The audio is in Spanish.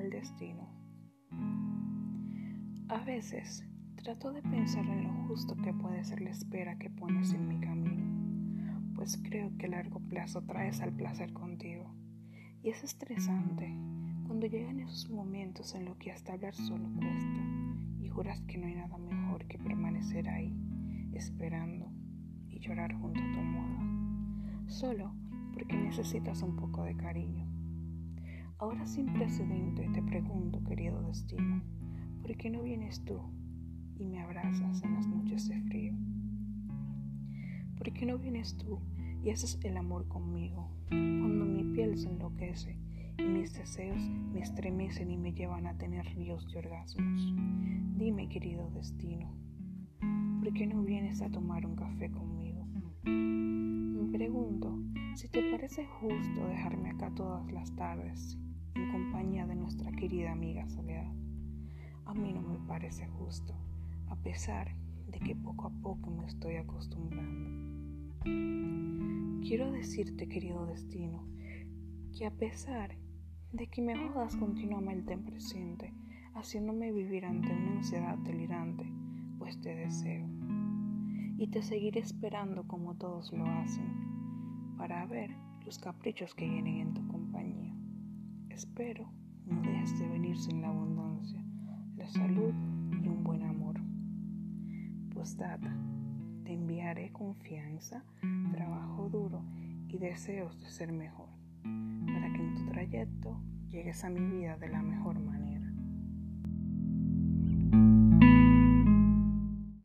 destino. A veces trato de pensar en lo justo que puede ser la espera que pones en mi camino, pues creo que a largo plazo traes al placer contigo. Y es estresante cuando llegan esos momentos en los que hasta hablar solo cuesta y juras que no hay nada mejor que permanecer ahí, esperando y llorar junto a tu almohada, solo porque necesitas un poco de cariño. Ahora sin precedente te pregunto, querido destino, ¿por qué no vienes tú y me abrazas en las noches de frío? ¿Por qué no vienes tú y haces el amor conmigo cuando mi piel se enloquece y mis deseos me estremecen y me llevan a tener ríos de orgasmos? Dime, querido destino, ¿por qué no vienes a tomar un café conmigo? Me pregunto si te parece justo dejarme acá todas las tardes en compañía de nuestra querida amiga Soledad. A mí no me parece justo, a pesar de que poco a poco me estoy acostumbrando. Quiero decirte, querido destino, que a pesar de que me jodas continuamente en presente, haciéndome vivir ante una ansiedad delirante, pues te deseo. Y te seguiré esperando como todos lo hacen, para ver los caprichos que vienen en tu. Espero no dejes de venir sin la abundancia, la salud y un buen amor. Postdata, te enviaré confianza, trabajo duro y deseos de ser mejor, para que en tu trayecto llegues a mi vida de la mejor manera.